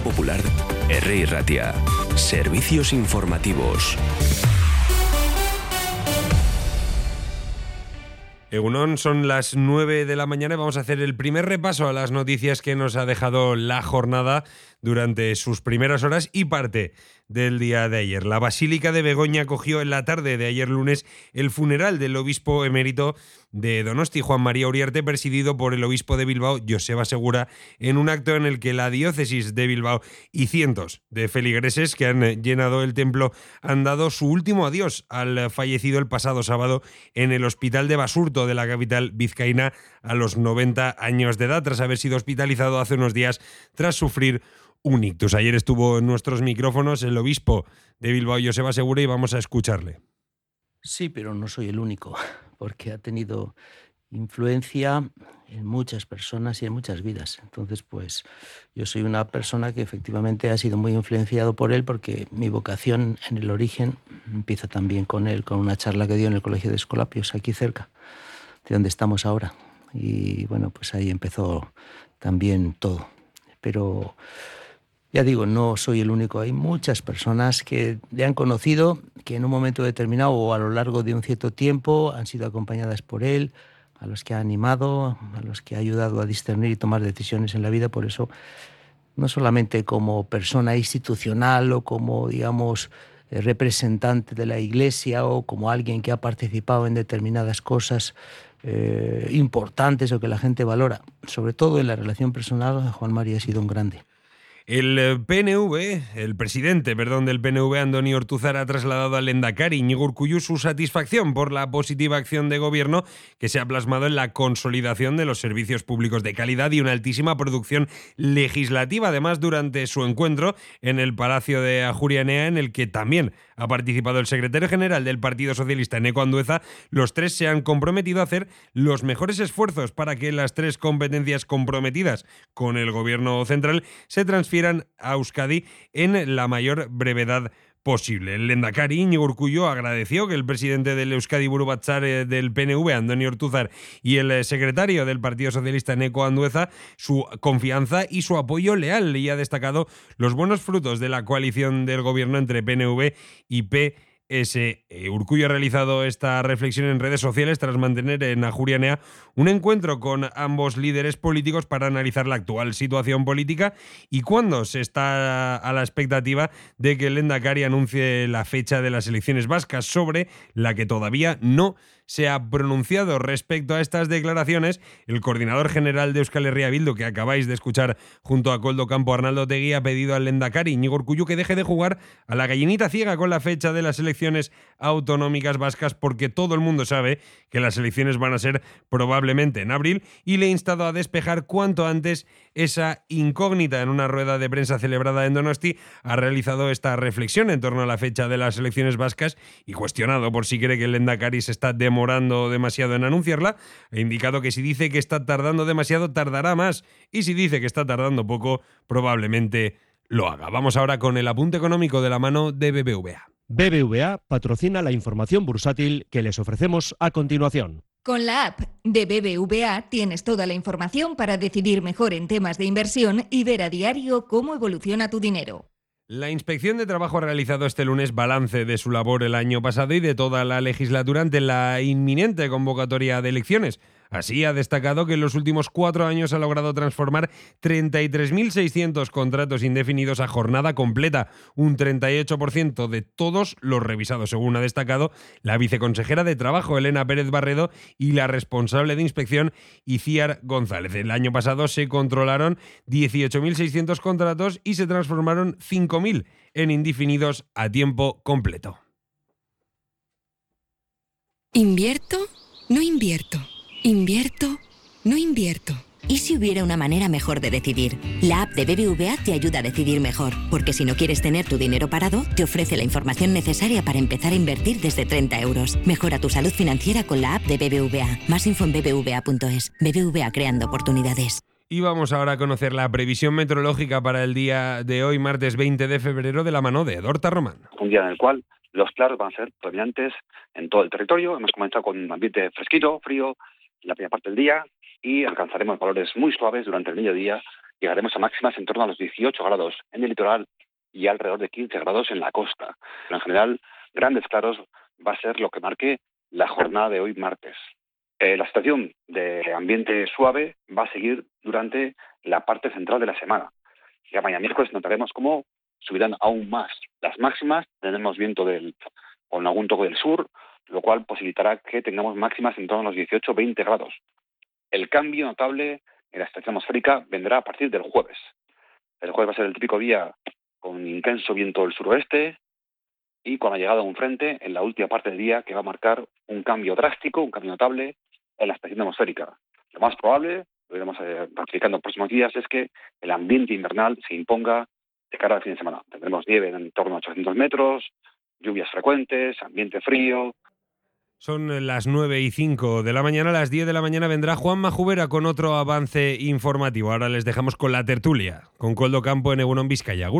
Popular, R. Ratia. Servicios informativos. Egunon, son las 9 de la mañana y vamos a hacer el primer repaso a las noticias que nos ha dejado la jornada durante sus primeras horas y parte del día de ayer. La Basílica de Begoña acogió en la tarde de ayer lunes el funeral del obispo emérito de Donosti, Juan María Uriarte, presidido por el obispo de Bilbao, Joseba Segura, en un acto en el que la diócesis de Bilbao y cientos de feligreses que han llenado el templo han dado su último adiós al fallecido el pasado sábado en el hospital de Basurto de la capital vizcaína a los 90 años de edad, tras haber sido hospitalizado hace unos días tras sufrir un ictus. Ayer estuvo en nuestros micrófonos el obispo de Bilbao, Joseba Segura, y vamos a escucharle. Sí, pero no soy el único, porque ha tenido influencia en muchas personas y en muchas vidas. Entonces, pues yo soy una persona que efectivamente ha sido muy influenciado por él porque mi vocación en el origen empieza también con él, con una charla que dio en el Colegio de Escolapios, aquí cerca, de donde estamos ahora. Y bueno, pues ahí empezó también todo. Pero ya digo, no soy el único, hay muchas personas que le han conocido, que en un momento determinado o a lo largo de un cierto tiempo han sido acompañadas por él, a los que ha animado, a los que ha ayudado a discernir y tomar decisiones en la vida. Por eso, no solamente como persona institucional o como, digamos, eh, representante de la Iglesia o como alguien que ha participado en determinadas cosas eh, importantes o que la gente valora, sobre todo en la relación personal, Juan María ha sido un grande. El eh, PNV, el presidente, perdón, del PNV, Andoni Ortuzar, ha trasladado al Endacari Íñigo Urcullu su satisfacción por la positiva acción de gobierno que se ha plasmado en la consolidación de los servicios públicos de calidad y una altísima producción legislativa. Además, durante su encuentro en el Palacio de Ajurianea, en el que también ha participado el secretario general del Partido Socialista, Neco Andueza, los tres se han comprometido a hacer los mejores esfuerzos para que las tres competencias comprometidas con el gobierno central se transfieran a Euskadi en la mayor brevedad posible. El Lendakari Íñigo Urcullo agradeció que el presidente del Euskadi Burubatzar eh, del PNV, Antonio Ortuzar, y el eh, secretario del Partido Socialista, Neco Andueza, su confianza y su apoyo leal y ha destacado los buenos frutos de la coalición del gobierno entre PNV y P ese eh, Urcullo ha realizado esta reflexión en redes sociales tras mantener en Ajurianea un encuentro con ambos líderes políticos para analizar la actual situación política y cuándo se está a la expectativa de que el Endacari anuncie la fecha de las elecciones vascas sobre la que todavía no se ha pronunciado respecto a estas declaraciones. El coordinador general de Euskal Herria Bildu, que acabáis de escuchar junto a Coldo Campo Arnaldo Tegui, ha pedido al Lendakari Íñigo Urcullu que deje de jugar a la gallinita ciega con la fecha de las elecciones autonómicas vascas, porque todo el mundo sabe que las elecciones van a ser probablemente en abril, y le ha instado a despejar cuanto antes esa incógnita. En una rueda de prensa celebrada en Donosti, ha realizado esta reflexión en torno a la fecha de las elecciones vascas y cuestionado por si cree que el Lendakari se está demorando demasiado en anunciarla, ha indicado que si dice que está tardando demasiado, tardará más, y si dice que está tardando poco, probablemente lo haga. Vamos ahora con el apunte económico de la mano de BBVA. BBVA patrocina la información bursátil que les ofrecemos a continuación. Con la app de BBVA tienes toda la información para decidir mejor en temas de inversión y ver a diario cómo evoluciona tu dinero. La Inspección de Trabajo ha realizado este lunes balance de su labor el año pasado y de toda la legislatura ante la inminente convocatoria de elecciones. Así ha destacado que en los últimos cuatro años ha logrado transformar 33.600 contratos indefinidos a jornada completa, un 38% de todos los revisados, según ha destacado la viceconsejera de Trabajo, Elena Pérez Barredo, y la responsable de inspección, Iciar González. El año pasado se controlaron 18.600 contratos y se transformaron 5.000 en indefinidos a tiempo completo. ¿Invierto? No invierto. ¿Invierto? No invierto. ¿Y si hubiera una manera mejor de decidir? La app de BBVA te ayuda a decidir mejor, porque si no quieres tener tu dinero parado, te ofrece la información necesaria para empezar a invertir desde 30 euros. Mejora tu salud financiera con la app de BBVA. Más info en bbva.es. BBVA creando oportunidades. Y vamos ahora a conocer la previsión meteorológica para el día de hoy, martes 20 de febrero, de la mano de Dorta Román. Un día en el cual los claros van a ser predominantes en todo el territorio. Hemos comenzado con un ambiente fresquito, frío, la primera parte del día y alcanzaremos valores muy suaves durante el mediodía llegaremos a máximas en torno a los 18 grados en el litoral y alrededor de 15 grados en la costa. Pero en general, grandes claros va a ser lo que marque la jornada de hoy martes. Eh, la situación de ambiente suave va a seguir durante la parte central de la semana. Ya mañana miércoles notaremos cómo subirán aún más las máximas, tendremos viento del, con algún toque del sur, lo cual posibilitará que tengamos máximas en torno a los 18-20 grados. El cambio notable en la estación atmosférica vendrá a partir del jueves. El jueves va a ser el típico día con intenso viento del suroeste y con la llegada de un frente en la última parte del día que va a marcar un cambio drástico, un cambio notable en la estación atmosférica. Lo más probable, lo iremos eh, ratificando en los próximos días, es que el ambiente invernal se imponga de cara al fin de semana. Tendremos nieve en torno a 800 metros, lluvias frecuentes, ambiente frío, son las 9 y 5 de la mañana. A las 10 de la mañana vendrá Juan Majubera con otro avance informativo. Ahora les dejamos con la tertulia, con Coldo Campo en Egunon Vizcaya.